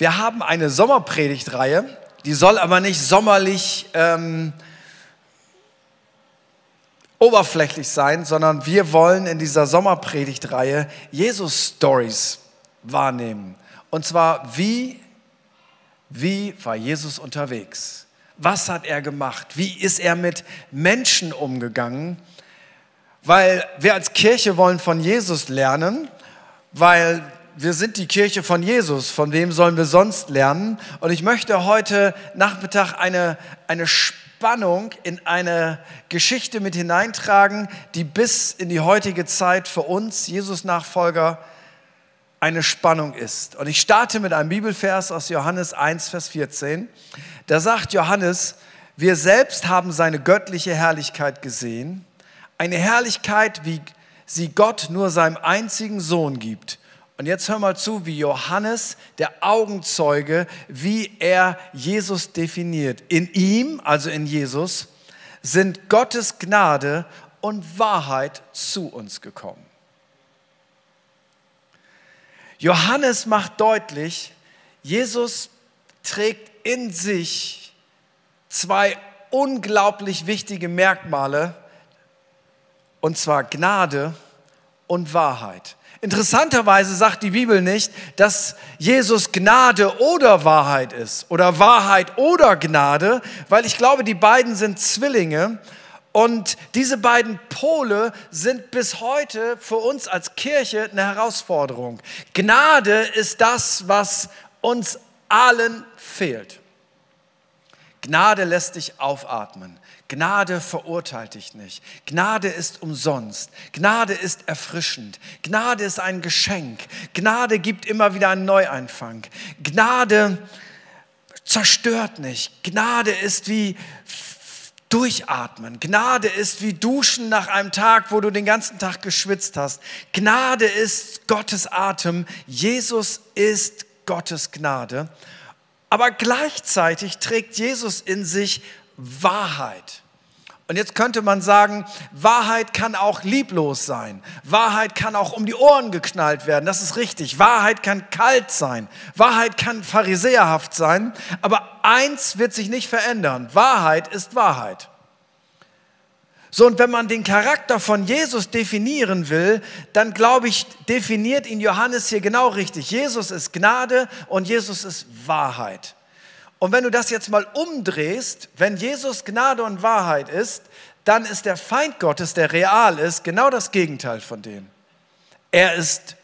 Wir haben eine Sommerpredigtreihe, die soll aber nicht sommerlich ähm, oberflächlich sein, sondern wir wollen in dieser Sommerpredigtreihe Jesus-Stories wahrnehmen. Und zwar, wie, wie war Jesus unterwegs? Was hat er gemacht? Wie ist er mit Menschen umgegangen? Weil wir als Kirche wollen von Jesus lernen, weil wir sind die Kirche von Jesus. Von wem sollen wir sonst lernen? Und ich möchte heute Nachmittag eine, eine Spannung in eine Geschichte mit hineintragen, die bis in die heutige Zeit für uns, Jesus-Nachfolger, eine Spannung ist. Und ich starte mit einem Bibelvers aus Johannes 1, Vers 14. Da sagt Johannes, wir selbst haben seine göttliche Herrlichkeit gesehen, eine Herrlichkeit, wie sie Gott nur seinem einzigen Sohn gibt und jetzt hör mal zu, wie Johannes, der Augenzeuge, wie er Jesus definiert. In ihm, also in Jesus, sind Gottes Gnade und Wahrheit zu uns gekommen. Johannes macht deutlich, Jesus trägt in sich zwei unglaublich wichtige Merkmale, und zwar Gnade und Wahrheit. Interessanterweise sagt die Bibel nicht, dass Jesus Gnade oder Wahrheit ist oder Wahrheit oder Gnade, weil ich glaube, die beiden sind Zwillinge und diese beiden Pole sind bis heute für uns als Kirche eine Herausforderung. Gnade ist das, was uns allen fehlt. Gnade lässt dich aufatmen. Gnade verurteilt dich nicht. Gnade ist umsonst. Gnade ist erfrischend. Gnade ist ein Geschenk. Gnade gibt immer wieder einen Neuanfang. Gnade zerstört nicht. Gnade ist wie Durchatmen. Gnade ist wie Duschen nach einem Tag, wo du den ganzen Tag geschwitzt hast. Gnade ist Gottes Atem. Jesus ist Gottes Gnade. Aber gleichzeitig trägt Jesus in sich Wahrheit. Und jetzt könnte man sagen, Wahrheit kann auch lieblos sein. Wahrheit kann auch um die Ohren geknallt werden. Das ist richtig. Wahrheit kann kalt sein. Wahrheit kann pharisäerhaft sein. Aber eins wird sich nicht verändern. Wahrheit ist Wahrheit. So, und wenn man den Charakter von Jesus definieren will, dann glaube ich, definiert ihn Johannes hier genau richtig. Jesus ist Gnade und Jesus ist Wahrheit. Und wenn du das jetzt mal umdrehst, wenn Jesus Gnade und Wahrheit ist, dann ist der Feind Gottes, der real ist, genau das Gegenteil von dem. Er ist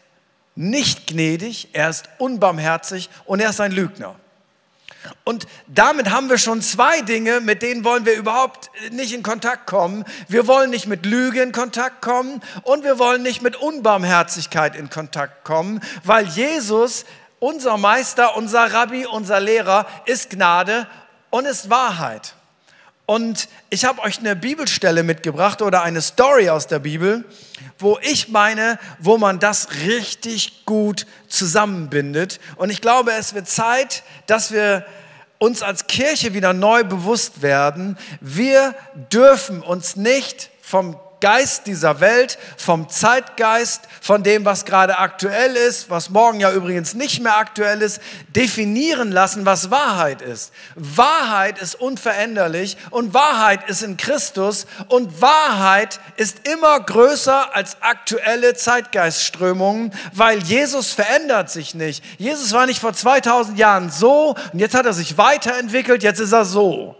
nicht gnädig, er ist unbarmherzig und er ist ein Lügner. Und damit haben wir schon zwei Dinge, mit denen wollen wir überhaupt nicht in Kontakt kommen. Wir wollen nicht mit Lüge in Kontakt kommen und wir wollen nicht mit Unbarmherzigkeit in Kontakt kommen, weil Jesus unser Meister, unser Rabbi, unser Lehrer ist Gnade und ist Wahrheit. Und ich habe euch eine Bibelstelle mitgebracht oder eine Story aus der Bibel, wo ich meine, wo man das richtig gut zusammenbindet. Und ich glaube, es wird Zeit, dass wir uns als Kirche wieder neu bewusst werden, wir dürfen uns nicht vom Geist dieser Welt, vom Zeitgeist, von dem, was gerade aktuell ist, was morgen ja übrigens nicht mehr aktuell ist, definieren lassen, was Wahrheit ist. Wahrheit ist unveränderlich und Wahrheit ist in Christus und Wahrheit ist immer größer als aktuelle Zeitgeistströmungen, weil Jesus verändert sich nicht. Jesus war nicht vor 2000 Jahren so und jetzt hat er sich weiterentwickelt, jetzt ist er so.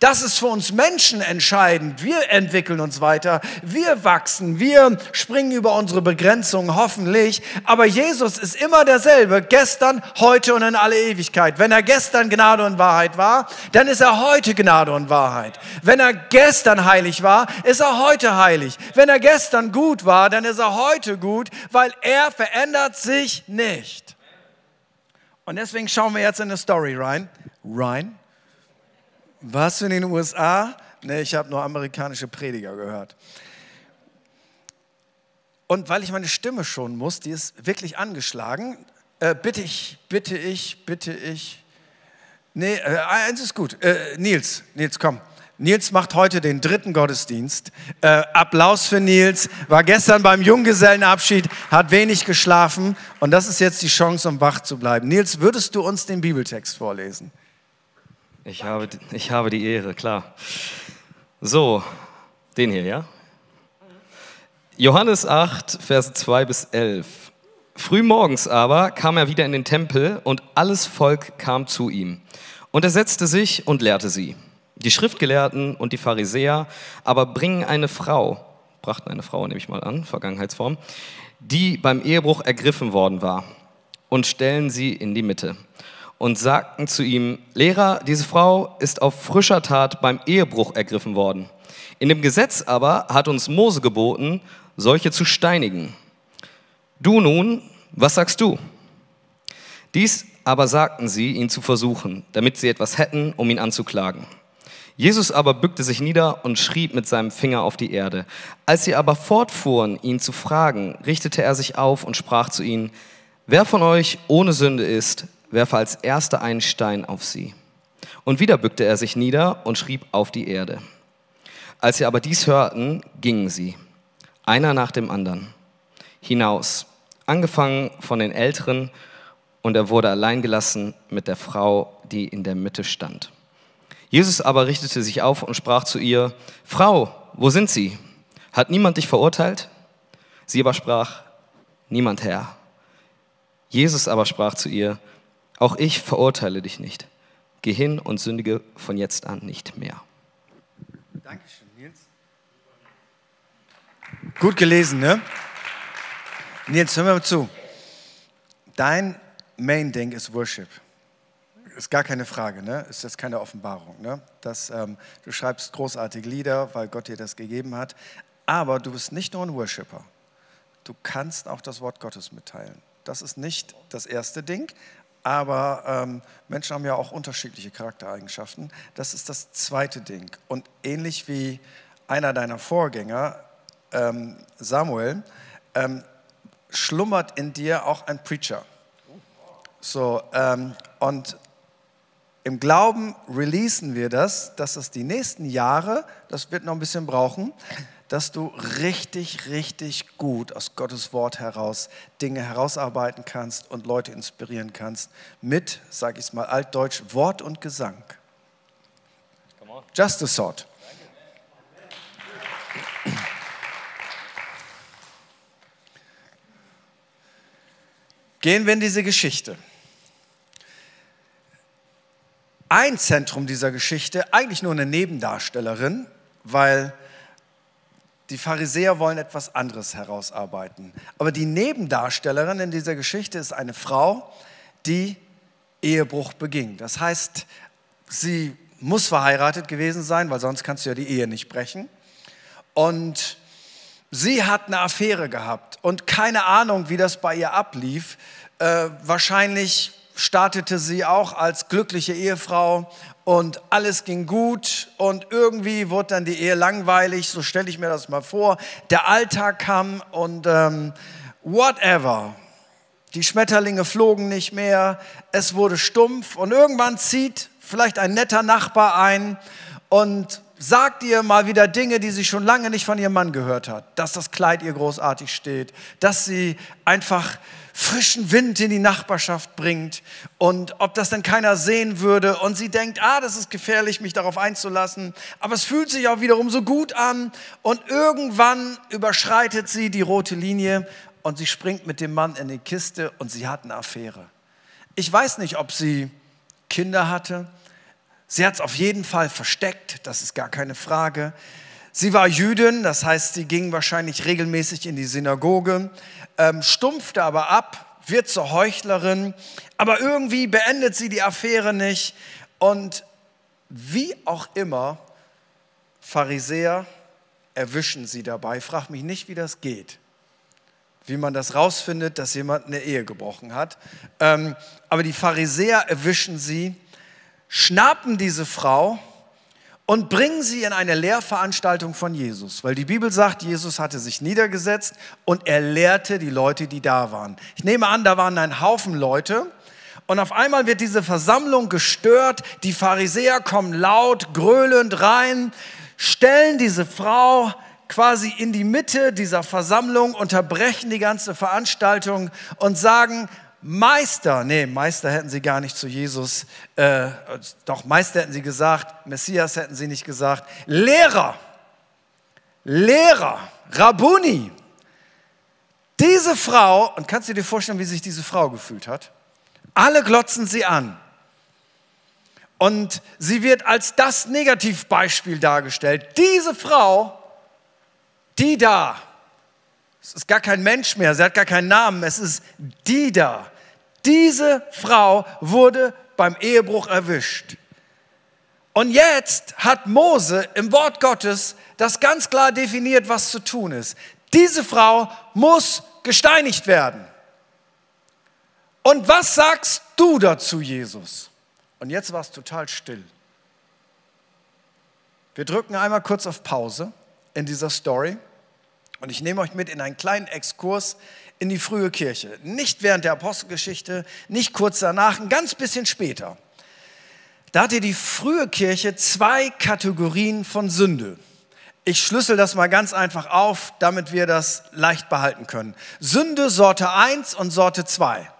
Das ist für uns Menschen entscheidend. Wir entwickeln uns weiter, wir wachsen, wir springen über unsere Begrenzungen, hoffentlich. Aber Jesus ist immer derselbe, gestern, heute und in alle Ewigkeit. Wenn er gestern Gnade und Wahrheit war, dann ist er heute Gnade und Wahrheit. Wenn er gestern heilig war, ist er heute heilig. Wenn er gestern gut war, dann ist er heute gut, weil er verändert sich nicht. Und deswegen schauen wir jetzt in eine Story rein. Rein. Du in den USA? Nee, ich habe nur amerikanische Prediger gehört. Und weil ich meine Stimme schon muss, die ist wirklich angeschlagen, äh, bitte ich, bitte ich, bitte ich. Nee, äh, eins ist gut. Äh, Nils, Nils, komm. Nils macht heute den dritten Gottesdienst. Äh, Applaus für Nils. War gestern beim Junggesellenabschied, hat wenig geschlafen und das ist jetzt die Chance, um wach zu bleiben. Nils, würdest du uns den Bibeltext vorlesen? Ich habe, ich habe die Ehre, klar. So, den hier, ja? Johannes 8, Verse 2 bis 11. Frühmorgens aber kam er wieder in den Tempel und alles Volk kam zu ihm. Und er setzte sich und lehrte sie. Die Schriftgelehrten und die Pharisäer aber bringen eine Frau, brachten eine Frau, nehme ich mal an, Vergangenheitsform, die beim Ehebruch ergriffen worden war, und stellen sie in die Mitte und sagten zu ihm, Lehrer, diese Frau ist auf frischer Tat beim Ehebruch ergriffen worden. In dem Gesetz aber hat uns Mose geboten, solche zu steinigen. Du nun, was sagst du? Dies aber sagten sie, ihn zu versuchen, damit sie etwas hätten, um ihn anzuklagen. Jesus aber bückte sich nieder und schrieb mit seinem Finger auf die Erde. Als sie aber fortfuhren, ihn zu fragen, richtete er sich auf und sprach zu ihnen, wer von euch ohne Sünde ist, werfe als erster einen Stein auf sie. Und wieder bückte er sich nieder und schrieb auf die Erde. Als sie aber dies hörten, gingen sie, einer nach dem anderen, hinaus, angefangen von den Älteren, und er wurde allein gelassen mit der Frau, die in der Mitte stand. Jesus aber richtete sich auf und sprach zu ihr, Frau, wo sind sie? Hat niemand dich verurteilt? Sie aber sprach, niemand Herr. Jesus aber sprach zu ihr, auch ich verurteile dich nicht. Geh hin und sündige von jetzt an nicht mehr. Dankeschön, Nils. Gut gelesen, ne? Nils, hör mir mal zu. Dein Main-Ding ist Worship ist gar keine Frage, ne? ist jetzt keine Offenbarung. Ne? Das, ähm, du schreibst großartige Lieder, weil Gott dir das gegeben hat, aber du bist nicht nur ein Worshipper. Du kannst auch das Wort Gottes mitteilen. Das ist nicht das erste Ding, aber ähm, Menschen haben ja auch unterschiedliche Charaktereigenschaften. Das ist das zweite Ding. Und ähnlich wie einer deiner Vorgänger, ähm, Samuel, ähm, schlummert in dir auch ein Preacher. So, ähm, und im Glauben releasen wir das, dass es die nächsten Jahre, das wird noch ein bisschen brauchen, dass du richtig, richtig gut aus Gottes Wort heraus Dinge herausarbeiten kannst und Leute inspirieren kannst mit, sage ich es mal altdeutsch, Wort und Gesang. Just a thought. Gehen wir in diese Geschichte ein Zentrum dieser Geschichte, eigentlich nur eine Nebendarstellerin, weil die Pharisäer wollen etwas anderes herausarbeiten. Aber die Nebendarstellerin in dieser Geschichte ist eine Frau, die Ehebruch beging. Das heißt, sie muss verheiratet gewesen sein, weil sonst kannst du ja die Ehe nicht brechen. Und sie hat eine Affäre gehabt und keine Ahnung, wie das bei ihr ablief. Äh, wahrscheinlich startete sie auch als glückliche Ehefrau und alles ging gut und irgendwie wurde dann die Ehe langweilig, so stelle ich mir das mal vor. Der Alltag kam und ähm, whatever. Die Schmetterlinge flogen nicht mehr, es wurde stumpf und irgendwann zieht vielleicht ein netter Nachbar ein und sagt ihr mal wieder Dinge, die sie schon lange nicht von ihrem Mann gehört hat. Dass das Kleid ihr großartig steht, dass sie einfach frischen Wind in die Nachbarschaft bringt und ob das denn keiner sehen würde und sie denkt, ah, das ist gefährlich, mich darauf einzulassen, aber es fühlt sich auch wiederum so gut an und irgendwann überschreitet sie die rote Linie und sie springt mit dem Mann in die Kiste und sie hat eine Affäre. Ich weiß nicht, ob sie Kinder hatte. Sie hat es auf jeden Fall versteckt, das ist gar keine Frage. Sie war Jüdin, das heißt, sie ging wahrscheinlich regelmäßig in die Synagoge, ähm, stumpfte aber ab, wird zur Heuchlerin, aber irgendwie beendet sie die Affäre nicht. Und wie auch immer, Pharisäer erwischen sie dabei. Frag mich nicht, wie das geht. Wie man das rausfindet, dass jemand eine Ehe gebrochen hat. Ähm, aber die Pharisäer erwischen sie, schnappen diese Frau und bringen sie in eine Lehrveranstaltung von Jesus, weil die Bibel sagt, Jesus hatte sich niedergesetzt und er lehrte die Leute, die da waren. Ich nehme an, da waren ein Haufen Leute Und auf einmal wird diese Versammlung gestört. Die Pharisäer kommen laut, gröhlend rein, stellen diese Frau quasi in die Mitte dieser Versammlung, unterbrechen die ganze Veranstaltung und sagen, Meister, nee, Meister hätten sie gar nicht zu Jesus, äh, doch Meister hätten sie gesagt, Messias hätten sie nicht gesagt, Lehrer, Lehrer, Rabuni. Diese Frau, und kannst du dir vorstellen, wie sich diese Frau gefühlt hat? Alle glotzen sie an. Und sie wird als das Negativbeispiel dargestellt. Diese Frau, die da, es ist gar kein Mensch mehr, sie hat gar keinen Namen, es ist die da. Diese Frau wurde beim Ehebruch erwischt. Und jetzt hat Mose im Wort Gottes das ganz klar definiert, was zu tun ist. Diese Frau muss gesteinigt werden. Und was sagst du dazu, Jesus? Und jetzt war es total still. Wir drücken einmal kurz auf Pause in dieser Story und ich nehme euch mit in einen kleinen Exkurs in die frühe Kirche. Nicht während der Apostelgeschichte, nicht kurz danach, ein ganz bisschen später. Da hatte die frühe Kirche zwei Kategorien von Sünde. Ich schlüssel das mal ganz einfach auf, damit wir das leicht behalten können. Sünde Sorte 1 und Sorte 2.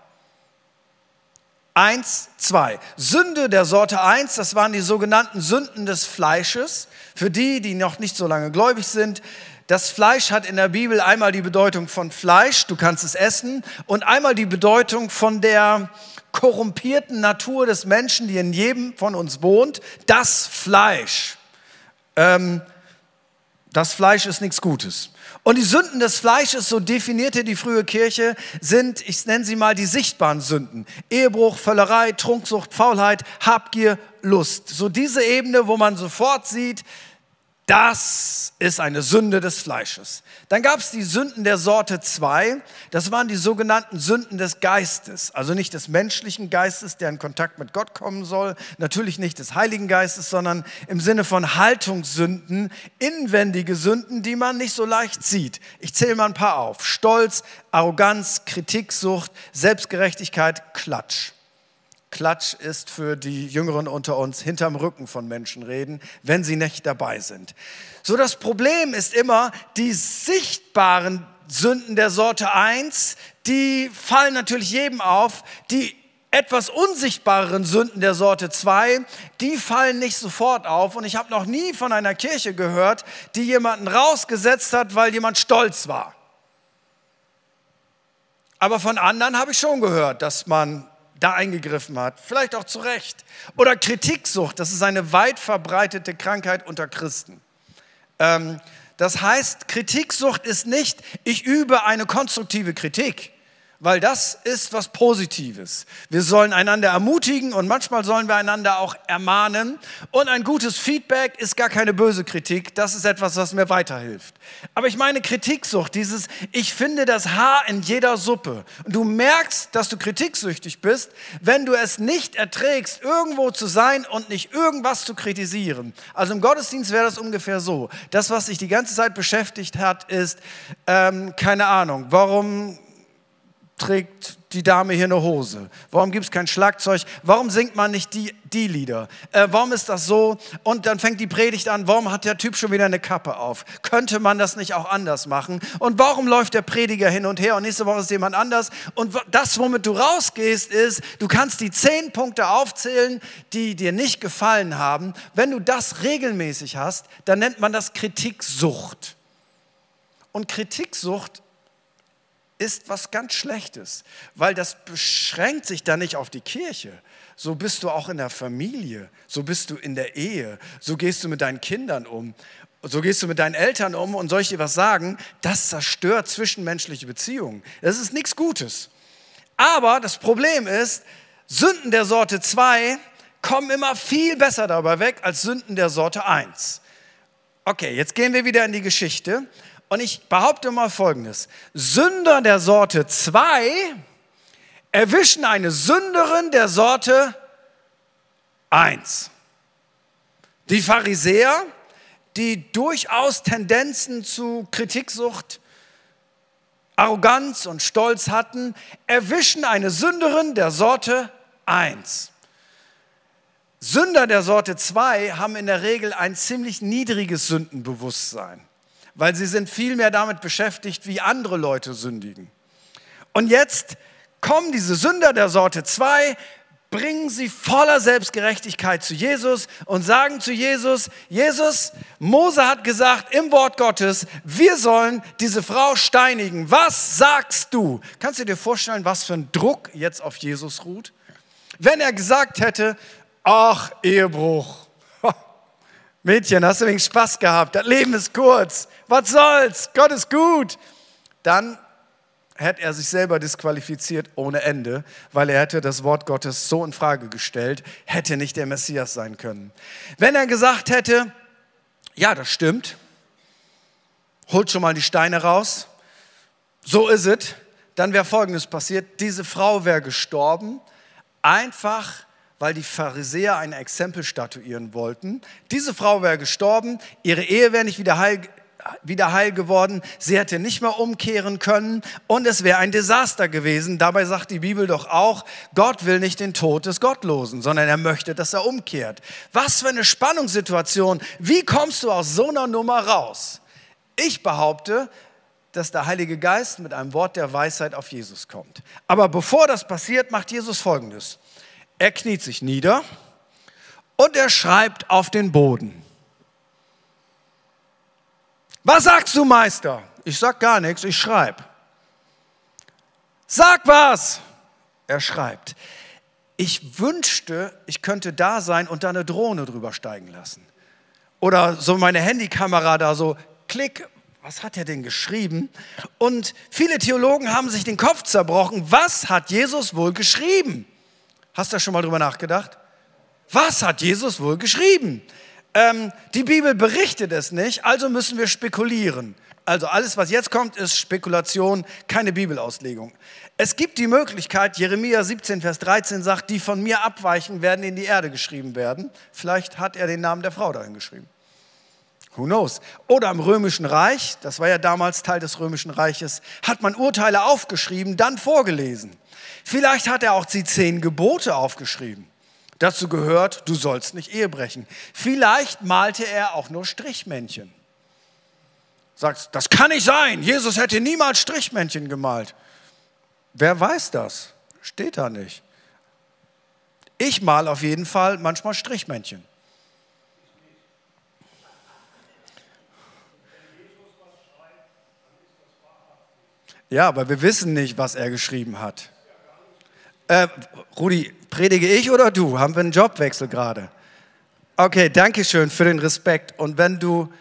1, 2. Sünde der Sorte 1, das waren die sogenannten Sünden des Fleisches. Für die, die noch nicht so lange gläubig sind, das Fleisch hat in der Bibel einmal die Bedeutung von Fleisch, du kannst es essen, und einmal die Bedeutung von der korrumpierten Natur des Menschen, die in jedem von uns wohnt, das Fleisch. Ähm, das Fleisch ist nichts Gutes. Und die Sünden des Fleisches, so definierte die frühe Kirche, sind, ich nenne sie mal die sichtbaren Sünden. Ehebruch, Völlerei, Trunksucht, Faulheit, Habgier, Lust. So diese Ebene, wo man sofort sieht, das ist eine Sünde des Fleisches. Dann gab es die Sünden der Sorte 2. Das waren die sogenannten Sünden des Geistes. Also nicht des menschlichen Geistes, der in Kontakt mit Gott kommen soll. Natürlich nicht des Heiligen Geistes, sondern im Sinne von Haltungssünden, inwendige Sünden, die man nicht so leicht sieht. Ich zähle mal ein paar auf. Stolz, Arroganz, Kritiksucht, Selbstgerechtigkeit, Klatsch. Klatsch ist für die Jüngeren unter uns hinterm Rücken von Menschen reden, wenn sie nicht dabei sind. So das Problem ist immer, die sichtbaren Sünden der Sorte 1, die fallen natürlich jedem auf. Die etwas unsichtbareren Sünden der Sorte 2, die fallen nicht sofort auf. Und ich habe noch nie von einer Kirche gehört, die jemanden rausgesetzt hat, weil jemand stolz war. Aber von anderen habe ich schon gehört, dass man da eingegriffen hat, vielleicht auch zu Recht. Oder Kritiksucht, das ist eine weit verbreitete Krankheit unter Christen. Ähm, das heißt, Kritiksucht ist nicht, ich übe eine konstruktive Kritik weil das ist was Positives. Wir sollen einander ermutigen und manchmal sollen wir einander auch ermahnen. Und ein gutes Feedback ist gar keine böse Kritik, das ist etwas, was mir weiterhilft. Aber ich meine Kritiksucht, dieses Ich finde das Haar in jeder Suppe. Und du merkst, dass du kritiksüchtig bist, wenn du es nicht erträgst, irgendwo zu sein und nicht irgendwas zu kritisieren. Also im Gottesdienst wäre das ungefähr so. Das, was dich die ganze Zeit beschäftigt hat, ist, ähm, keine Ahnung, warum trägt die Dame hier eine Hose? Warum gibt es kein Schlagzeug? Warum singt man nicht die, die Lieder? Äh, warum ist das so? Und dann fängt die Predigt an, warum hat der Typ schon wieder eine Kappe auf? Könnte man das nicht auch anders machen? Und warum läuft der Prediger hin und her und nächste Woche ist jemand anders? Und das, womit du rausgehst, ist, du kannst die zehn Punkte aufzählen, die dir nicht gefallen haben. Wenn du das regelmäßig hast, dann nennt man das Kritiksucht. Und Kritiksucht ist was ganz Schlechtes, weil das beschränkt sich dann nicht auf die Kirche. So bist du auch in der Familie, so bist du in der Ehe, so gehst du mit deinen Kindern um, so gehst du mit deinen Eltern um und soll ich dir was sagen? Das zerstört zwischenmenschliche Beziehungen. Das ist nichts Gutes. Aber das Problem ist, Sünden der Sorte 2 kommen immer viel besser dabei weg als Sünden der Sorte 1. Okay, jetzt gehen wir wieder in die Geschichte und ich behaupte mal Folgendes. Sünder der Sorte 2 erwischen eine Sünderin der Sorte 1. Die Pharisäer, die durchaus Tendenzen zu Kritiksucht, Arroganz und Stolz hatten, erwischen eine Sünderin der Sorte 1. 1. Sünder der Sorte 2 haben in der Regel ein ziemlich niedriges Sündenbewusstsein, weil sie sind viel mehr damit beschäftigt, wie andere Leute sündigen. Und jetzt kommen diese Sünder der Sorte 2, bringen sie voller Selbstgerechtigkeit zu Jesus und sagen zu Jesus, Jesus, Mose hat gesagt im Wort Gottes, wir sollen diese Frau steinigen. Was sagst du? Kannst du dir vorstellen, was für ein Druck jetzt auf Jesus ruht? Wenn er gesagt hätte, ach, Ehebruch. Mädchen, hast du wegen Spaß gehabt? Das Leben ist kurz. Was soll's? Gott ist gut. Dann hätte er sich selber disqualifiziert ohne Ende, weil er hätte das Wort Gottes so in Frage gestellt, hätte nicht der Messias sein können. Wenn er gesagt hätte, ja, das stimmt, holt schon mal die Steine raus, so ist es, dann wäre Folgendes passiert, diese Frau wäre gestorben, einfach weil die Pharisäer ein Exempel statuieren wollten. Diese Frau wäre gestorben, ihre Ehe wäre nicht wieder heil, wieder heil geworden, sie hätte nicht mehr umkehren können und es wäre ein Desaster gewesen. Dabei sagt die Bibel doch auch, Gott will nicht den Tod des Gottlosen, sondern er möchte, dass er umkehrt. Was für eine Spannungssituation. Wie kommst du aus so einer Nummer raus? Ich behaupte, dass der Heilige Geist mit einem Wort der Weisheit auf Jesus kommt. Aber bevor das passiert, macht Jesus Folgendes. Er kniet sich nieder und er schreibt auf den Boden. Was sagst du, Meister? Ich sag gar nichts, ich schreibe. Sag was! Er schreibt. Ich wünschte, ich könnte da sein und da eine Drohne drüber steigen lassen. Oder so meine Handykamera da so, klick, was hat er denn geschrieben? Und viele Theologen haben sich den Kopf zerbrochen. Was hat Jesus wohl geschrieben? Hast du schon mal drüber nachgedacht? Was hat Jesus wohl geschrieben? Ähm, die Bibel berichtet es nicht, also müssen wir spekulieren. Also alles, was jetzt kommt, ist Spekulation, keine Bibelauslegung. Es gibt die Möglichkeit, Jeremia 17, Vers 13 sagt, die von mir abweichen, werden in die Erde geschrieben werden. Vielleicht hat er den Namen der Frau dahin geschrieben. Who knows? Oder im Römischen Reich, das war ja damals Teil des Römischen Reiches, hat man Urteile aufgeschrieben, dann vorgelesen. Vielleicht hat er auch die zehn Gebote aufgeschrieben. Dazu gehört, du sollst nicht Ehe brechen. Vielleicht malte er auch nur Strichmännchen. Sagst, das kann nicht sein. Jesus hätte niemals Strichmännchen gemalt. Wer weiß das? Steht da nicht. Ich mal auf jeden Fall manchmal Strichmännchen. Ja, aber wir wissen nicht, was er geschrieben hat. Äh, Rudi, predige ich oder du? Haben wir einen Jobwechsel gerade? Okay, danke schön für den Respekt. Und wenn du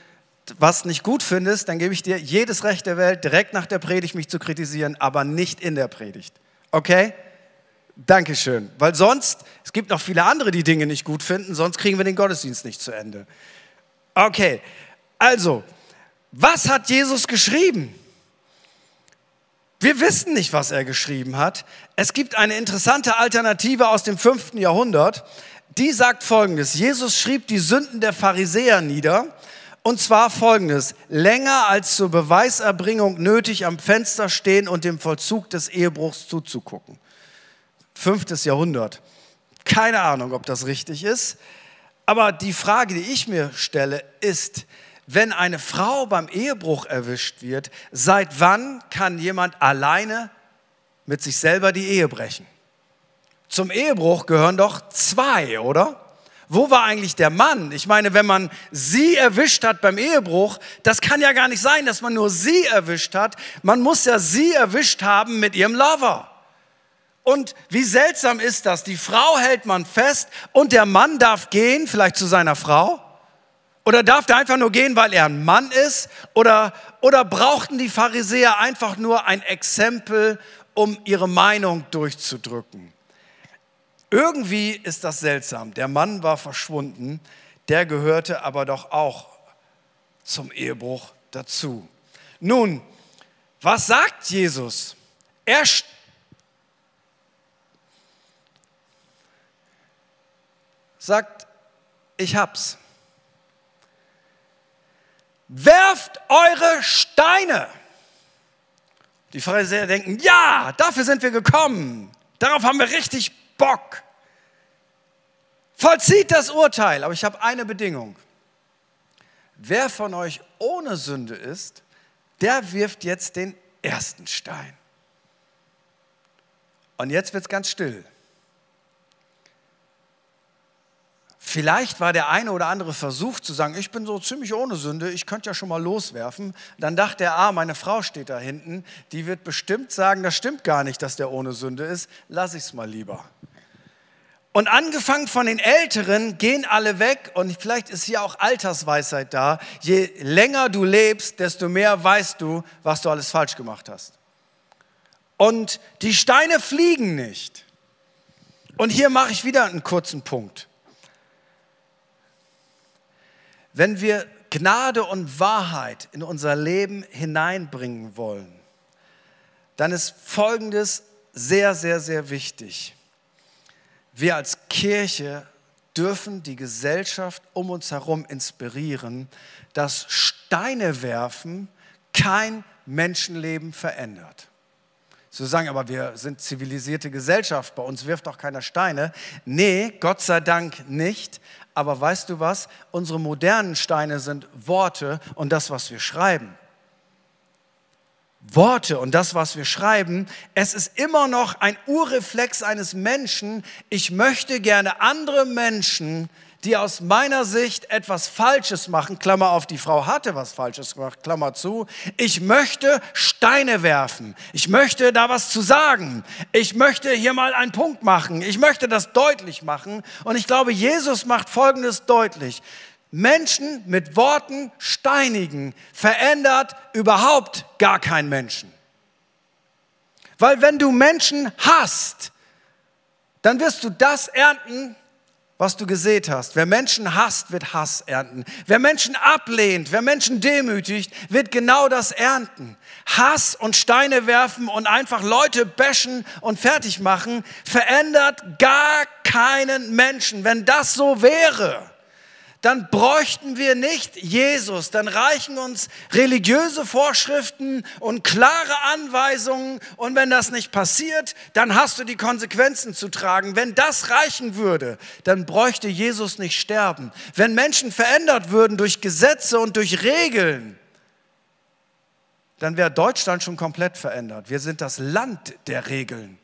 was nicht gut findest, dann gebe ich dir jedes Recht der Welt, direkt nach der Predigt mich zu kritisieren, aber nicht in der Predigt. Okay? Dankeschön. Weil sonst, es gibt noch viele andere, die Dinge nicht gut finden, sonst kriegen wir den Gottesdienst nicht zu Ende. Okay, also, was hat Jesus geschrieben? Wir wissen nicht, was er geschrieben hat. Es gibt eine interessante Alternative aus dem fünften Jahrhundert. Die sagt folgendes. Jesus schrieb die Sünden der Pharisäer nieder. Und zwar folgendes. Länger als zur Beweiserbringung nötig am Fenster stehen und dem Vollzug des Ehebruchs zuzugucken. Fünftes Jahrhundert. Keine Ahnung, ob das richtig ist. Aber die Frage, die ich mir stelle, ist, wenn eine Frau beim Ehebruch erwischt wird, seit wann kann jemand alleine mit sich selber die Ehe brechen? Zum Ehebruch gehören doch zwei, oder? Wo war eigentlich der Mann? Ich meine, wenn man sie erwischt hat beim Ehebruch, das kann ja gar nicht sein, dass man nur sie erwischt hat. Man muss ja sie erwischt haben mit ihrem Lover. Und wie seltsam ist das? Die Frau hält man fest und der Mann darf gehen, vielleicht zu seiner Frau. Oder darf der einfach nur gehen, weil er ein Mann ist? Oder, oder brauchten die Pharisäer einfach nur ein Exempel, um ihre Meinung durchzudrücken? Irgendwie ist das seltsam. Der Mann war verschwunden, der gehörte aber doch auch zum Ehebruch dazu. Nun, was sagt Jesus? Er sagt, ich hab's. Werft eure Steine. Die Pharisäer denken, ja, dafür sind wir gekommen. Darauf haben wir richtig Bock. vollzieht das Urteil. Aber ich habe eine Bedingung. Wer von euch ohne Sünde ist, der wirft jetzt den ersten Stein. Und jetzt wird es ganz still. Vielleicht war der eine oder andere Versuch zu sagen, ich bin so ziemlich ohne Sünde, ich könnte ja schon mal loswerfen. Dann dachte er, ah, meine Frau steht da hinten, die wird bestimmt sagen, das stimmt gar nicht, dass der ohne Sünde ist, lass ich es mal lieber. Und angefangen von den Älteren gehen alle weg und vielleicht ist hier auch Altersweisheit da. Je länger du lebst, desto mehr weißt du, was du alles falsch gemacht hast. Und die Steine fliegen nicht. Und hier mache ich wieder einen kurzen Punkt. Wenn wir Gnade und Wahrheit in unser Leben hineinbringen wollen, dann ist Folgendes sehr, sehr, sehr wichtig. Wir als Kirche dürfen die Gesellschaft um uns herum inspirieren, dass Steine werfen kein Menschenleben verändert. Zu sagen, aber wir sind zivilisierte Gesellschaft, bei uns wirft doch keiner Steine. Nee, Gott sei Dank nicht. Aber weißt du was? Unsere modernen Steine sind Worte und das, was wir schreiben. Worte und das, was wir schreiben, es ist immer noch ein Urreflex eines Menschen. Ich möchte gerne andere Menschen die aus meiner Sicht etwas Falsches machen, Klammer auf, die Frau hatte was Falsches gemacht, Klammer zu, ich möchte Steine werfen, ich möchte da was zu sagen, ich möchte hier mal einen Punkt machen, ich möchte das deutlich machen. Und ich glaube, Jesus macht Folgendes deutlich. Menschen mit Worten steinigen verändert überhaupt gar keinen Menschen. Weil wenn du Menschen hast, dann wirst du das ernten, was du gesät hast. Wer Menschen hasst, wird Hass ernten. Wer Menschen ablehnt, wer Menschen demütigt, wird genau das ernten. Hass und Steine werfen und einfach Leute bashen und fertig machen, verändert gar keinen Menschen. Wenn das so wäre, dann bräuchten wir nicht Jesus, dann reichen uns religiöse Vorschriften und klare Anweisungen und wenn das nicht passiert, dann hast du die Konsequenzen zu tragen. Wenn das reichen würde, dann bräuchte Jesus nicht sterben. Wenn Menschen verändert würden durch Gesetze und durch Regeln, dann wäre Deutschland schon komplett verändert. Wir sind das Land der Regeln.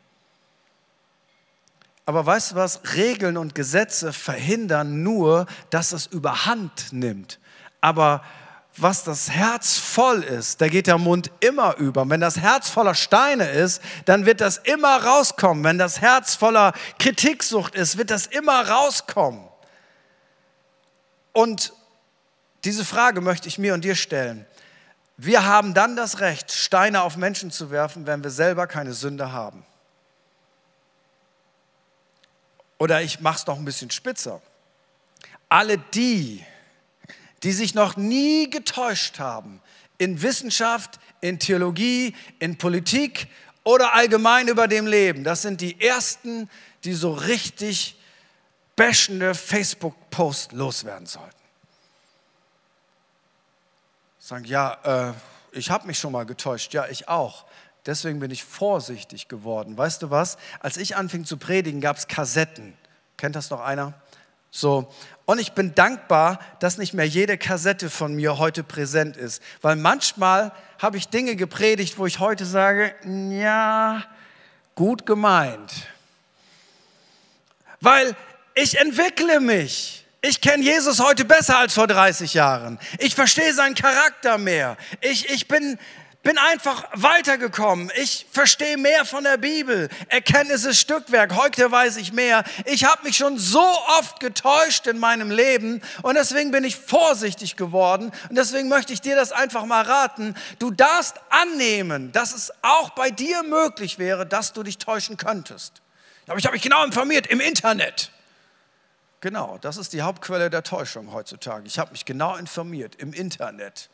Aber weißt du was? Regeln und Gesetze verhindern nur, dass es überhand nimmt. Aber was das Herz voll ist, da geht der Mund immer über. Wenn das Herz voller Steine ist, dann wird das immer rauskommen. Wenn das Herz voller Kritiksucht ist, wird das immer rauskommen. Und diese Frage möchte ich mir und dir stellen. Wir haben dann das Recht, Steine auf Menschen zu werfen, wenn wir selber keine Sünde haben. Oder ich mache es noch ein bisschen spitzer. Alle die, die sich noch nie getäuscht haben in Wissenschaft, in Theologie, in Politik oder allgemein über dem Leben, das sind die ersten, die so richtig bashende Facebook-Post loswerden sollten. Sagen, ja, äh, ich habe mich schon mal getäuscht, ja, ich auch. Deswegen bin ich vorsichtig geworden. Weißt du was? Als ich anfing zu predigen, gab es Kassetten. Kennt das noch einer? So. Und ich bin dankbar, dass nicht mehr jede Kassette von mir heute präsent ist. Weil manchmal habe ich Dinge gepredigt, wo ich heute sage, ja, gut gemeint. Weil ich entwickle mich. Ich kenne Jesus heute besser als vor 30 Jahren. Ich verstehe seinen Charakter mehr. Ich, ich bin bin einfach weitergekommen. Ich verstehe mehr von der Bibel. Erkenntnis ist Stückwerk. Heute weiß ich mehr. Ich habe mich schon so oft getäuscht in meinem Leben und deswegen bin ich vorsichtig geworden. Und deswegen möchte ich dir das einfach mal raten. Du darfst annehmen, dass es auch bei dir möglich wäre, dass du dich täuschen könntest. Aber ich habe mich genau informiert im Internet. Genau, das ist die Hauptquelle der Täuschung heutzutage. Ich habe mich genau informiert im Internet.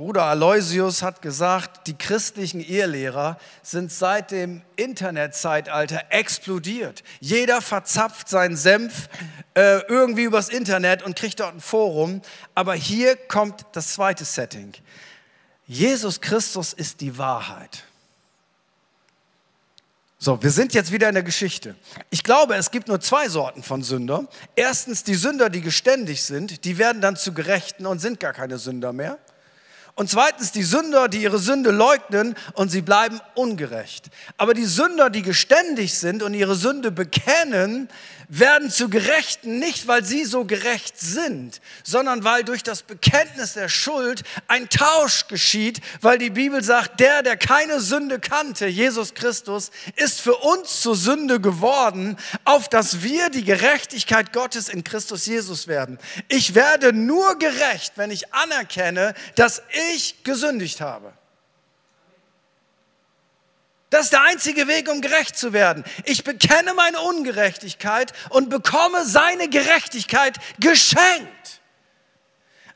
Bruder Aloysius hat gesagt, die christlichen Ehelehrer sind seit dem Internetzeitalter explodiert. Jeder verzapft seinen Senf äh, irgendwie übers Internet und kriegt dort ein Forum. Aber hier kommt das zweite Setting. Jesus Christus ist die Wahrheit. So, wir sind jetzt wieder in der Geschichte. Ich glaube, es gibt nur zwei Sorten von Sünder. Erstens die Sünder, die geständig sind, die werden dann zu Gerechten und sind gar keine Sünder mehr. Und zweitens die Sünder, die ihre Sünde leugnen und sie bleiben ungerecht. Aber die Sünder, die geständig sind und ihre Sünde bekennen, werden zu Gerechten nicht, weil sie so gerecht sind, sondern weil durch das Bekenntnis der Schuld ein Tausch geschieht, weil die Bibel sagt, der, der keine Sünde kannte, Jesus Christus, ist für uns zur Sünde geworden, auf dass wir die Gerechtigkeit Gottes in Christus Jesus werden. Ich werde nur gerecht, wenn ich anerkenne, dass ich gesündigt habe. Das ist der einzige Weg, um gerecht zu werden. Ich bekenne meine Ungerechtigkeit und bekomme seine Gerechtigkeit geschenkt.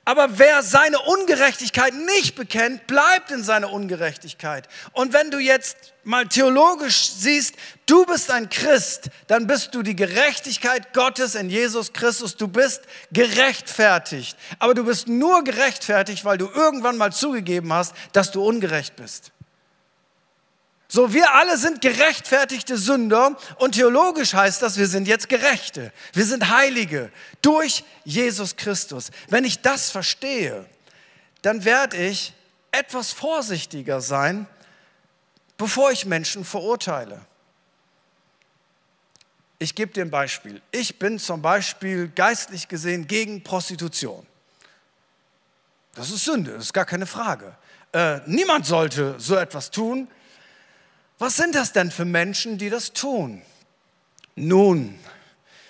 Aber wer seine Ungerechtigkeit nicht bekennt, bleibt in seiner Ungerechtigkeit. Und wenn du jetzt mal theologisch siehst, du bist ein Christ, dann bist du die Gerechtigkeit Gottes in Jesus Christus. Du bist gerechtfertigt. Aber du bist nur gerechtfertigt, weil du irgendwann mal zugegeben hast, dass du ungerecht bist. So, wir alle sind gerechtfertigte Sünder und theologisch heißt das, wir sind jetzt Gerechte. Wir sind Heilige durch Jesus Christus. Wenn ich das verstehe, dann werde ich etwas vorsichtiger sein, bevor ich Menschen verurteile. Ich gebe dir ein Beispiel. Ich bin zum Beispiel geistlich gesehen gegen Prostitution. Das ist Sünde, das ist gar keine Frage. Äh, niemand sollte so etwas tun. Was sind das denn für Menschen, die das tun? Nun,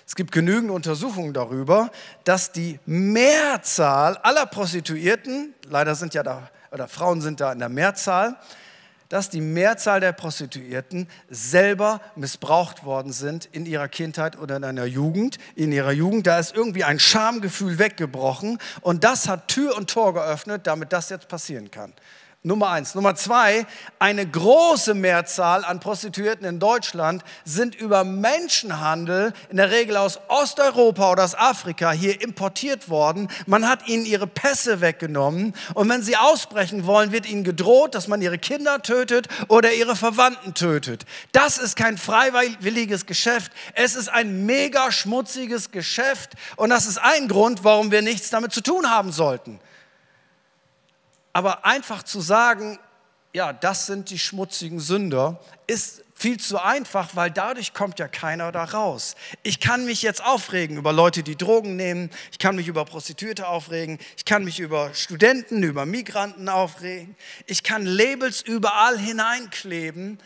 es gibt genügend Untersuchungen darüber, dass die Mehrzahl aller Prostituierten, leider sind ja da, oder Frauen sind da in der Mehrzahl, dass die Mehrzahl der Prostituierten selber missbraucht worden sind in ihrer Kindheit oder in einer Jugend. In ihrer Jugend, da ist irgendwie ein Schamgefühl weggebrochen und das hat Tür und Tor geöffnet, damit das jetzt passieren kann. Nummer eins. Nummer zwei, eine große Mehrzahl an Prostituierten in Deutschland sind über Menschenhandel, in der Regel aus Osteuropa oder aus Afrika, hier importiert worden. Man hat ihnen ihre Pässe weggenommen und wenn sie ausbrechen wollen, wird ihnen gedroht, dass man ihre Kinder tötet oder ihre Verwandten tötet. Das ist kein freiwilliges Geschäft, es ist ein mega schmutziges Geschäft und das ist ein Grund, warum wir nichts damit zu tun haben sollten. Aber einfach zu sagen, ja, das sind die schmutzigen Sünder, ist viel zu einfach, weil dadurch kommt ja keiner da raus. Ich kann mich jetzt aufregen über Leute, die Drogen nehmen, ich kann mich über Prostituierte aufregen, ich kann mich über Studenten, über Migranten aufregen, ich kann Labels überall hineinkleben.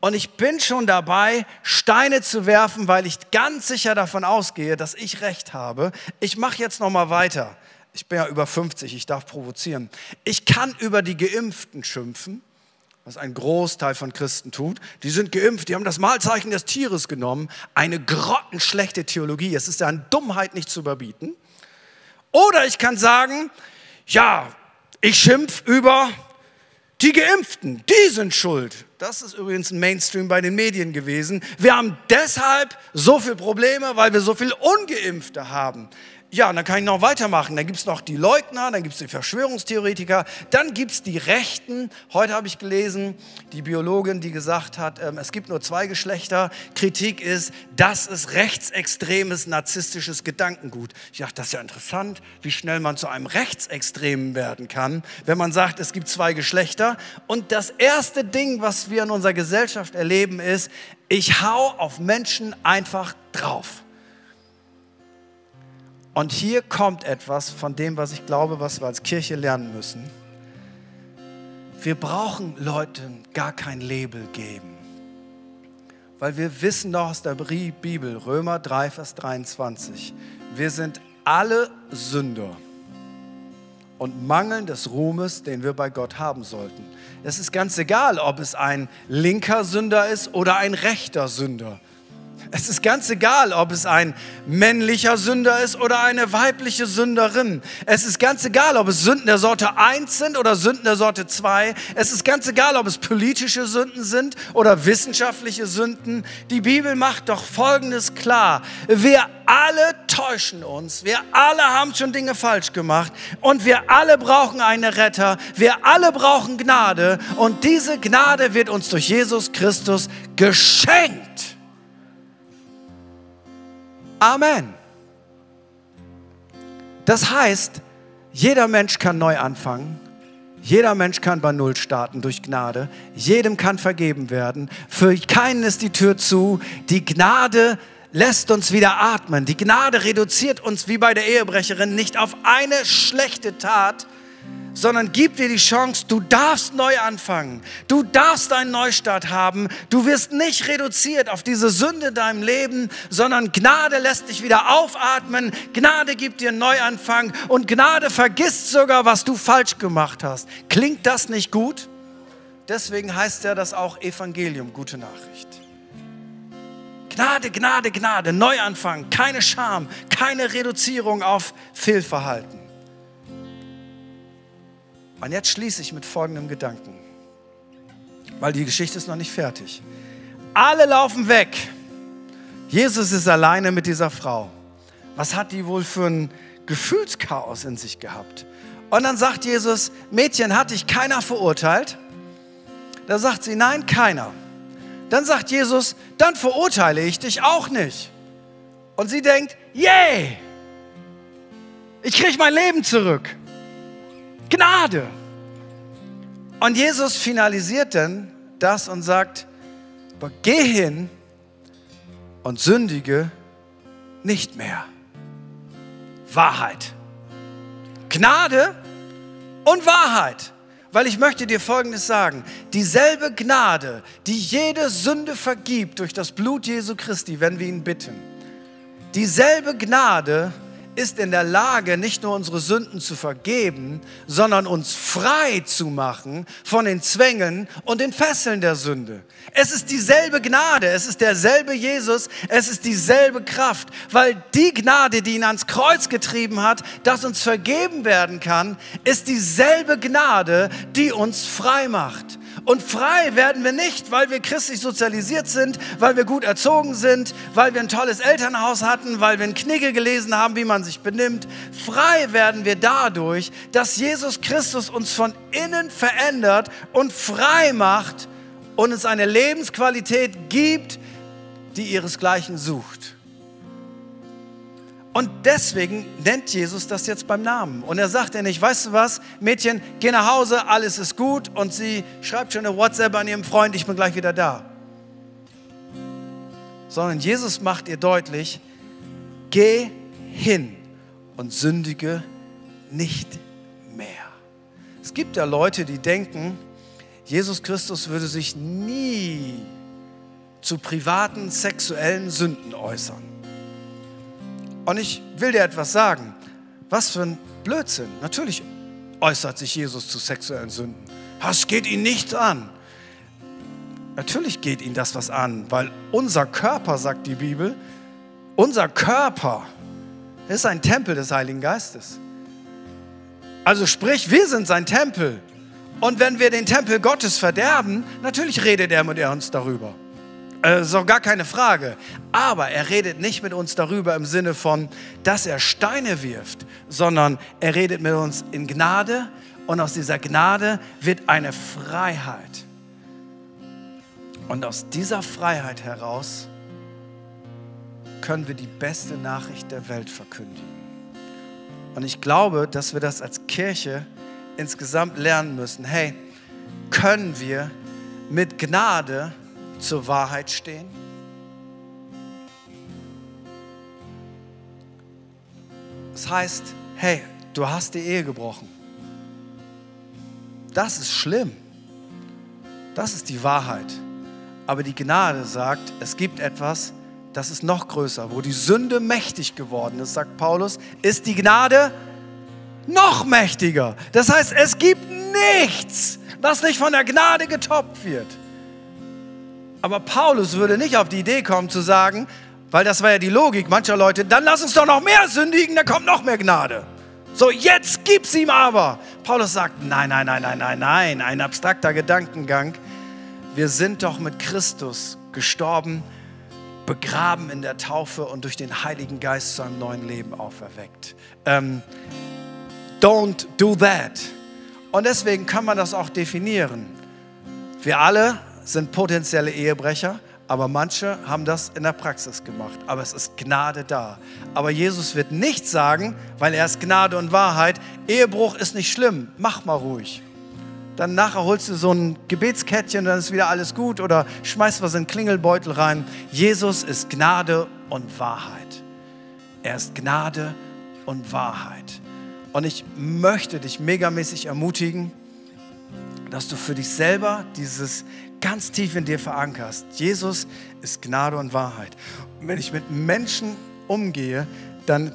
Und ich bin schon dabei, Steine zu werfen, weil ich ganz sicher davon ausgehe, dass ich recht habe. Ich mache jetzt noch mal weiter ich bin ja über 50, ich darf provozieren. Ich kann über die Geimpften schimpfen, was ein Großteil von Christen tut. Die sind geimpft, die haben das Mahlzeichen des Tieres genommen. Eine grottenschlechte Theologie. Es ist ja an Dummheit nicht zu überbieten. Oder ich kann sagen, ja, ich schimpf über die Geimpften, die sind schuld. Das ist übrigens ein Mainstream bei den Medien gewesen. Wir haben deshalb so viele Probleme, weil wir so viele Ungeimpfte haben. Ja, dann kann ich noch weitermachen. Dann gibt es noch die Leugner, dann gibt es die Verschwörungstheoretiker, dann gibt es die Rechten. Heute habe ich gelesen, die Biologin, die gesagt hat, ähm, es gibt nur zwei Geschlechter. Kritik ist, das ist rechtsextremes, narzisstisches Gedankengut. Ich dachte, das ist ja interessant, wie schnell man zu einem Rechtsextremen werden kann, wenn man sagt, es gibt zwei Geschlechter. Und das erste Ding, was wir in unserer Gesellschaft erleben, ist, ich hau auf Menschen einfach drauf. Und hier kommt etwas von dem, was ich glaube, was wir als Kirche lernen müssen. Wir brauchen Leuten gar kein Label geben. Weil wir wissen doch aus der Bibel, Römer 3, Vers 23, wir sind alle Sünder und mangeln des Ruhmes, den wir bei Gott haben sollten. Es ist ganz egal, ob es ein linker Sünder ist oder ein rechter Sünder. Es ist ganz egal, ob es ein männlicher Sünder ist oder eine weibliche Sünderin. Es ist ganz egal, ob es Sünden der Sorte 1 sind oder Sünden der Sorte 2. Es ist ganz egal, ob es politische Sünden sind oder wissenschaftliche Sünden. Die Bibel macht doch Folgendes klar. Wir alle täuschen uns. Wir alle haben schon Dinge falsch gemacht. Und wir alle brauchen einen Retter. Wir alle brauchen Gnade. Und diese Gnade wird uns durch Jesus Christus geschenkt. Amen. Das heißt, jeder Mensch kann neu anfangen. Jeder Mensch kann bei Null starten durch Gnade. Jedem kann vergeben werden. Für keinen ist die Tür zu. Die Gnade lässt uns wieder atmen. Die Gnade reduziert uns wie bei der Ehebrecherin nicht auf eine schlechte Tat, sondern gib dir die Chance, du darfst neu anfangen. Du darfst einen Neustart haben. Du wirst nicht reduziert auf diese Sünde in deinem Leben, sondern Gnade lässt dich wieder aufatmen. Gnade gibt dir einen Neuanfang und Gnade vergisst sogar, was du falsch gemacht hast. Klingt das nicht gut? Deswegen heißt ja das auch Evangelium, gute Nachricht. Gnade, Gnade, Gnade, Neuanfang, keine Scham, keine Reduzierung auf Fehlverhalten. Und jetzt schließe ich mit folgendem Gedanken, weil die Geschichte ist noch nicht fertig. Alle laufen weg. Jesus ist alleine mit dieser Frau. Was hat die wohl für ein Gefühlschaos in sich gehabt? Und dann sagt Jesus, Mädchen, hat dich keiner verurteilt? Da sagt sie, nein, keiner. Dann sagt Jesus, dann verurteile ich dich auch nicht. Und sie denkt, yay, ich kriege mein Leben zurück. Gnade. Und Jesus finalisiert dann das und sagt, aber geh hin und sündige nicht mehr. Wahrheit. Gnade und Wahrheit. Weil ich möchte dir Folgendes sagen. Dieselbe Gnade, die jede Sünde vergibt durch das Blut Jesu Christi, wenn wir ihn bitten. Dieselbe Gnade ist in der Lage, nicht nur unsere Sünden zu vergeben, sondern uns frei zu machen von den Zwängen und den Fesseln der Sünde. Es ist dieselbe Gnade, es ist derselbe Jesus, es ist dieselbe Kraft, weil die Gnade, die ihn ans Kreuz getrieben hat, dass uns vergeben werden kann, ist dieselbe Gnade, die uns frei macht. Und frei werden wir nicht, weil wir christlich sozialisiert sind, weil wir gut erzogen sind, weil wir ein tolles Elternhaus hatten, weil wir ein Knigge gelesen haben, wie man sich benimmt. Frei werden wir dadurch, dass Jesus Christus uns von innen verändert und frei macht und uns eine Lebensqualität gibt, die ihresgleichen sucht. Und deswegen nennt Jesus das jetzt beim Namen. Und er sagt ja nicht, weißt du was, Mädchen, geh nach Hause, alles ist gut. Und sie schreibt schon eine WhatsApp an ihrem Freund, ich bin gleich wieder da. Sondern Jesus macht ihr deutlich, geh hin und sündige nicht mehr. Es gibt ja Leute, die denken, Jesus Christus würde sich nie zu privaten sexuellen Sünden äußern. Und ich will dir etwas sagen. Was für ein Blödsinn. Natürlich äußert sich Jesus zu sexuellen Sünden. Das geht ihn nichts an. Natürlich geht ihn das was an, weil unser Körper, sagt die Bibel, unser Körper ist ein Tempel des Heiligen Geistes. Also sprich, wir sind sein Tempel. Und wenn wir den Tempel Gottes verderben, natürlich redet er mit uns darüber. Äh, so gar keine Frage. Aber er redet nicht mit uns darüber im Sinne von, dass er Steine wirft, sondern er redet mit uns in Gnade und aus dieser Gnade wird eine Freiheit. Und aus dieser Freiheit heraus können wir die beste Nachricht der Welt verkündigen. Und ich glaube, dass wir das als Kirche insgesamt lernen müssen. Hey, können wir mit Gnade zur Wahrheit stehen? Das heißt, hey, du hast die Ehe gebrochen. Das ist schlimm. Das ist die Wahrheit. Aber die Gnade sagt, es gibt etwas, das ist noch größer. Wo die Sünde mächtig geworden ist, sagt Paulus, ist die Gnade noch mächtiger. Das heißt, es gibt nichts, was nicht von der Gnade getoppt wird. Aber Paulus würde nicht auf die Idee kommen zu sagen, weil das war ja die Logik mancher Leute, dann lass uns doch noch mehr sündigen, da kommt noch mehr Gnade. So, jetzt gib's ihm aber. Paulus sagt, nein, nein, nein, nein, nein, nein, ein abstrakter Gedankengang. Wir sind doch mit Christus gestorben, begraben in der Taufe und durch den Heiligen Geist zu einem neuen Leben auferweckt. Ähm, don't do that. Und deswegen kann man das auch definieren. Wir alle sind potenzielle Ehebrecher, aber manche haben das in der Praxis gemacht. Aber es ist Gnade da. Aber Jesus wird nicht sagen, weil er ist Gnade und Wahrheit, Ehebruch ist nicht schlimm, mach mal ruhig. Dann nachher holst du so ein Gebetskettchen, dann ist wieder alles gut oder schmeißt was in den Klingelbeutel rein. Jesus ist Gnade und Wahrheit. Er ist Gnade und Wahrheit. Und ich möchte dich megamäßig ermutigen, dass du für dich selber dieses ganz tief in dir verankerst. Jesus ist Gnade und Wahrheit. Und wenn ich mit Menschen umgehe, dann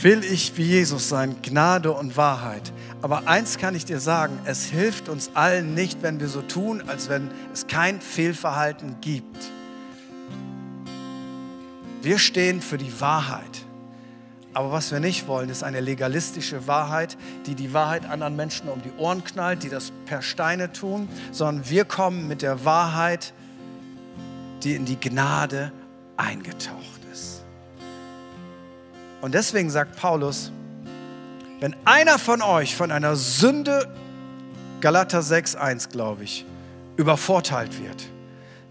will ich wie Jesus sein, Gnade und Wahrheit. Aber eins kann ich dir sagen, es hilft uns allen nicht, wenn wir so tun, als wenn es kein Fehlverhalten gibt. Wir stehen für die Wahrheit. Aber was wir nicht wollen, ist eine legalistische Wahrheit, die die Wahrheit anderen Menschen um die Ohren knallt, die das per Steine tun, sondern wir kommen mit der Wahrheit, die in die Gnade eingetaucht ist. Und deswegen sagt Paulus, wenn einer von euch von einer Sünde, Galater 6.1 glaube ich, übervorteilt wird,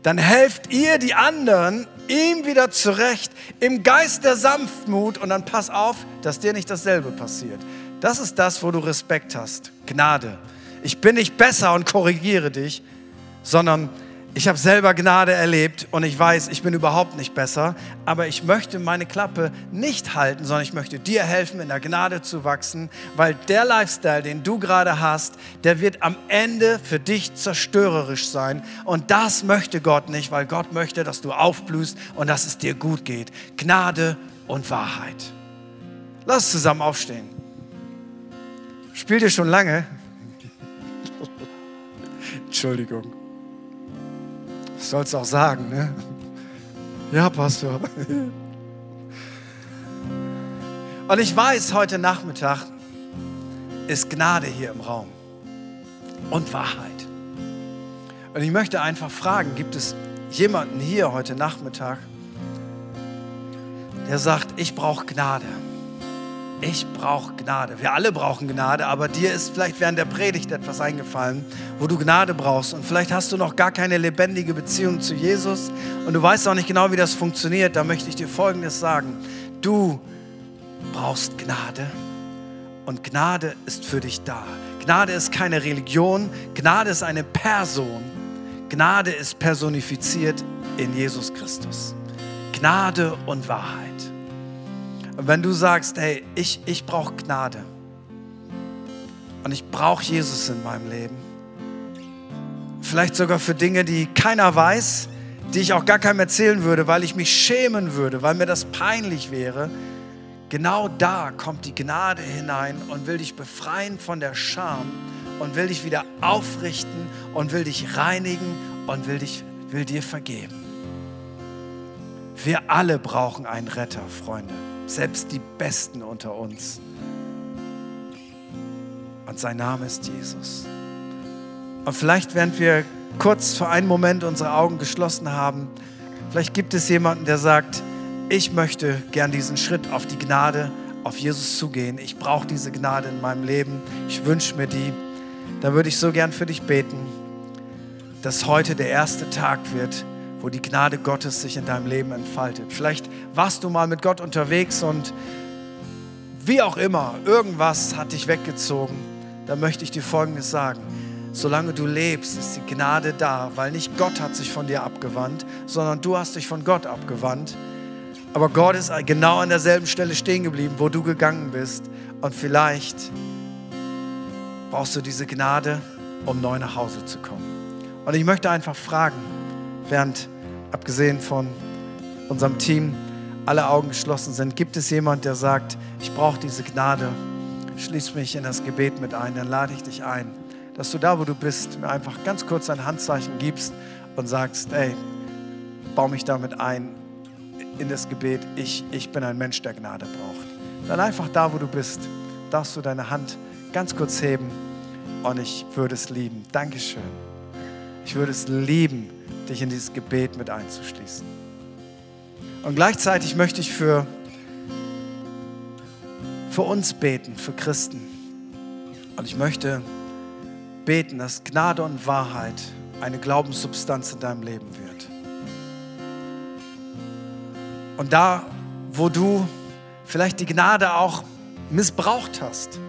dann helft ihr die anderen ihm wieder zurecht im Geist der Sanftmut und dann pass auf, dass dir nicht dasselbe passiert. Das ist das, wo du Respekt hast. Gnade. Ich bin nicht besser und korrigiere dich, sondern ich habe selber Gnade erlebt und ich weiß, ich bin überhaupt nicht besser, aber ich möchte meine Klappe nicht halten, sondern ich möchte dir helfen, in der Gnade zu wachsen, weil der Lifestyle, den du gerade hast, der wird am Ende für dich zerstörerisch sein und das möchte Gott nicht, weil Gott möchte, dass du aufblühst und dass es dir gut geht. Gnade und Wahrheit. Lass zusammen aufstehen. Spielt ihr schon lange? Entschuldigung. Ich soll es auch sagen, ne? Ja, Pastor. Und ich weiß, heute Nachmittag ist Gnade hier im Raum und Wahrheit. Und ich möchte einfach fragen, gibt es jemanden hier heute Nachmittag, der sagt, ich brauche Gnade? Ich brauche Gnade. Wir alle brauchen Gnade, aber dir ist vielleicht während der Predigt etwas eingefallen, wo du Gnade brauchst. Und vielleicht hast du noch gar keine lebendige Beziehung zu Jesus und du weißt auch nicht genau, wie das funktioniert. Da möchte ich dir Folgendes sagen. Du brauchst Gnade und Gnade ist für dich da. Gnade ist keine Religion, Gnade ist eine Person. Gnade ist personifiziert in Jesus Christus. Gnade und Wahrheit. Und wenn du sagst, hey, ich, ich brauche Gnade und ich brauche Jesus in meinem Leben, vielleicht sogar für Dinge, die keiner weiß, die ich auch gar keinem erzählen würde, weil ich mich schämen würde, weil mir das peinlich wäre, genau da kommt die Gnade hinein und will dich befreien von der Scham und will dich wieder aufrichten und will dich reinigen und will, dich, will dir vergeben. Wir alle brauchen einen Retter, Freunde selbst die Besten unter uns. Und sein Name ist Jesus. Und vielleicht, während wir kurz für einen Moment unsere Augen geschlossen haben, vielleicht gibt es jemanden, der sagt, ich möchte gern diesen Schritt auf die Gnade, auf Jesus zugehen. Ich brauche diese Gnade in meinem Leben. Ich wünsche mir die. Da würde ich so gern für dich beten, dass heute der erste Tag wird, wo die Gnade Gottes sich in deinem Leben entfaltet. Vielleicht warst du mal mit Gott unterwegs und wie auch immer, irgendwas hat dich weggezogen. Da möchte ich dir Folgendes sagen. Solange du lebst, ist die Gnade da, weil nicht Gott hat sich von dir abgewandt, sondern du hast dich von Gott abgewandt. Aber Gott ist genau an derselben Stelle stehen geblieben, wo du gegangen bist. Und vielleicht brauchst du diese Gnade, um neu nach Hause zu kommen. Und ich möchte einfach fragen, während abgesehen von unserem Team alle Augen geschlossen sind, gibt es jemand, der sagt, ich brauche diese Gnade, schließ mich in das Gebet mit ein, dann lade ich dich ein, dass du da, wo du bist, mir einfach ganz kurz ein Handzeichen gibst und sagst, ey, baue mich damit ein in das Gebet, ich, ich bin ein Mensch, der Gnade braucht. Dann einfach da, wo du bist, darfst du deine Hand ganz kurz heben und ich würde es lieben. Dankeschön. Ich würde es lieben, dich in dieses Gebet mit einzuschließen. Und gleichzeitig möchte ich für, für uns beten, für Christen. Und ich möchte beten, dass Gnade und Wahrheit eine Glaubenssubstanz in deinem Leben wird. Und da, wo du vielleicht die Gnade auch missbraucht hast,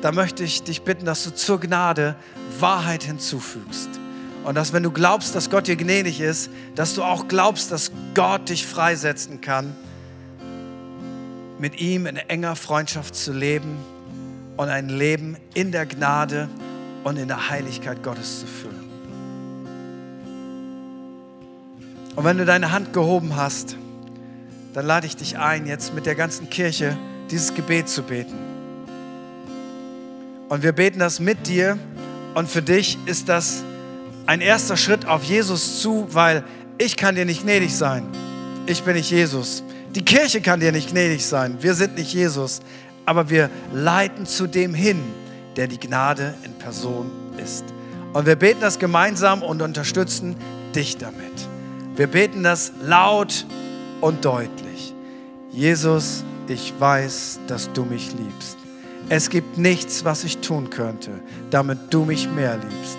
da möchte ich dich bitten, dass du zur Gnade Wahrheit hinzufügst. Und dass wenn du glaubst, dass Gott dir gnädig ist, dass du auch glaubst, dass Gott dich freisetzen kann, mit ihm in enger Freundschaft zu leben und ein Leben in der Gnade und in der Heiligkeit Gottes zu führen. Und wenn du deine Hand gehoben hast, dann lade ich dich ein, jetzt mit der ganzen Kirche dieses Gebet zu beten. Und wir beten das mit dir. Und für dich ist das ein erster Schritt auf Jesus zu, weil ich kann dir nicht gnädig sein. Ich bin nicht Jesus. Die Kirche kann dir nicht gnädig sein. Wir sind nicht Jesus. Aber wir leiten zu dem hin, der die Gnade in Person ist. Und wir beten das gemeinsam und unterstützen dich damit. Wir beten das laut und deutlich. Jesus, ich weiß, dass du mich liebst. Es gibt nichts, was ich tun könnte, damit du mich mehr liebst.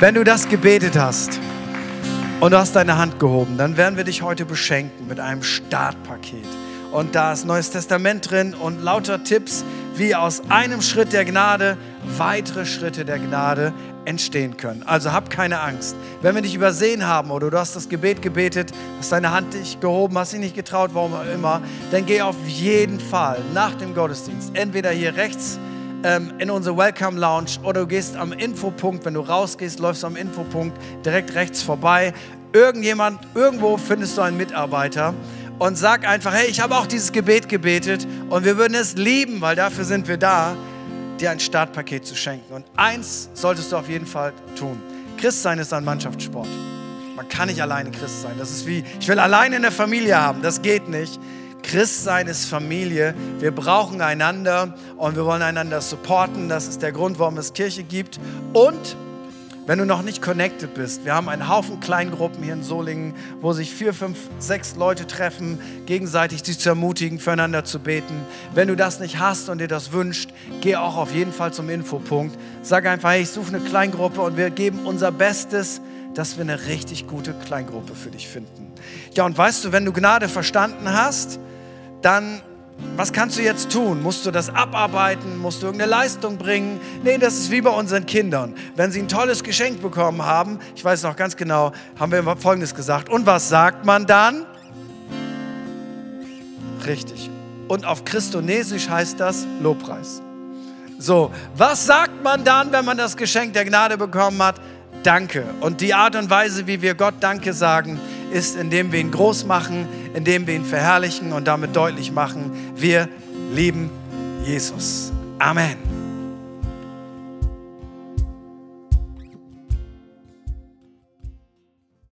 Wenn du das gebetet hast und du hast deine Hand gehoben, dann werden wir dich heute beschenken mit einem Startpaket. Und da ist Neues Testament drin und lauter Tipps, wie aus einem Schritt der Gnade weitere Schritte der Gnade entstehen können. Also hab keine Angst. Wenn wir dich übersehen haben oder du hast das Gebet gebetet, hast deine Hand dich gehoben, hast dich nicht getraut, warum auch immer, dann geh auf jeden Fall nach dem Gottesdienst entweder hier rechts ähm, in unsere Welcome Lounge oder du gehst am Infopunkt, wenn du rausgehst, läufst du am Infopunkt direkt rechts vorbei. Irgendjemand, irgendwo findest du einen Mitarbeiter und sag einfach, hey, ich habe auch dieses Gebet gebetet und wir würden es lieben, weil dafür sind wir da, dir ein Startpaket zu schenken. Und eins solltest du auf jeden Fall tun. Christsein ist ein Mannschaftssport. Man kann nicht alleine Christ sein. Das ist wie, ich will alleine eine Familie haben. Das geht nicht. Christsein ist Familie. Wir brauchen einander und wir wollen einander supporten. Das ist der Grund, warum es Kirche gibt. Und wenn du noch nicht connected bist, wir haben einen Haufen Kleingruppen hier in Solingen, wo sich vier, fünf, sechs Leute treffen, gegenseitig sich zu ermutigen, füreinander zu beten. Wenn du das nicht hast und dir das wünscht, geh auch auf jeden Fall zum Infopunkt. Sag einfach, hey, ich suche eine Kleingruppe und wir geben unser Bestes, dass wir eine richtig gute Kleingruppe für dich finden. Ja, und weißt du, wenn du Gnade verstanden hast, dann was kannst du jetzt tun? Musst du das abarbeiten? Musst du irgendeine Leistung bringen? Nee, das ist wie bei unseren Kindern. Wenn sie ein tolles Geschenk bekommen haben, ich weiß noch ganz genau, haben wir Folgendes gesagt. Und was sagt man dann? Richtig. Und auf Christonesisch heißt das Lobpreis. So, was sagt man dann, wenn man das Geschenk der Gnade bekommen hat? Danke. Und die Art und Weise, wie wir Gott Danke sagen, ist, indem wir ihn groß machen, indem wir ihn verherrlichen und damit deutlich machen, wir lieben Jesus. Amen.